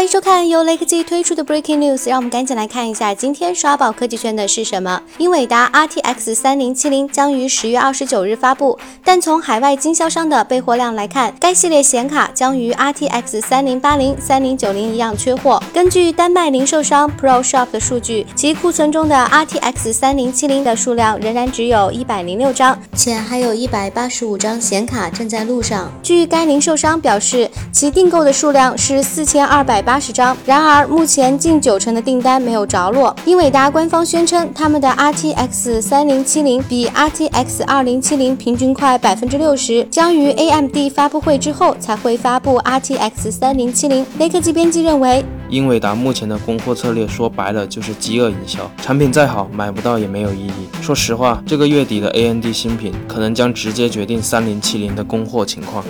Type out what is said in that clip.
欢迎收看由雷科技推出的 Breaking News，让我们赶紧来看一下今天刷爆科技圈的是什么。英伟达 RTX 3070将于十月二十九日发布，但从海外经销商的备货量来看，该系列显卡将于 RTX 3080、3090一样缺货。根据丹麦零售商 ProShop 的数据，其库存中的 RTX 3070的数量仍然只有一百零六张，且还有一百八十五张显卡正在路上。据该零售商表示，其订购的数量是四千二百。八十张，然而目前近九成的订单没有着落。英伟达官方宣称，他们的 RTX 三零七零比 RTX 二零七零平均快百分之六十，将于 AMD 发布会之后才会发布 RTX 三零七零。雷科技编辑认为，英伟达目前的供货策略说白了就是饥饿营销，产品再好买不到也没有意义。说实话，这个月底的 AMD 新品可能将直接决定三零七零的供货情况。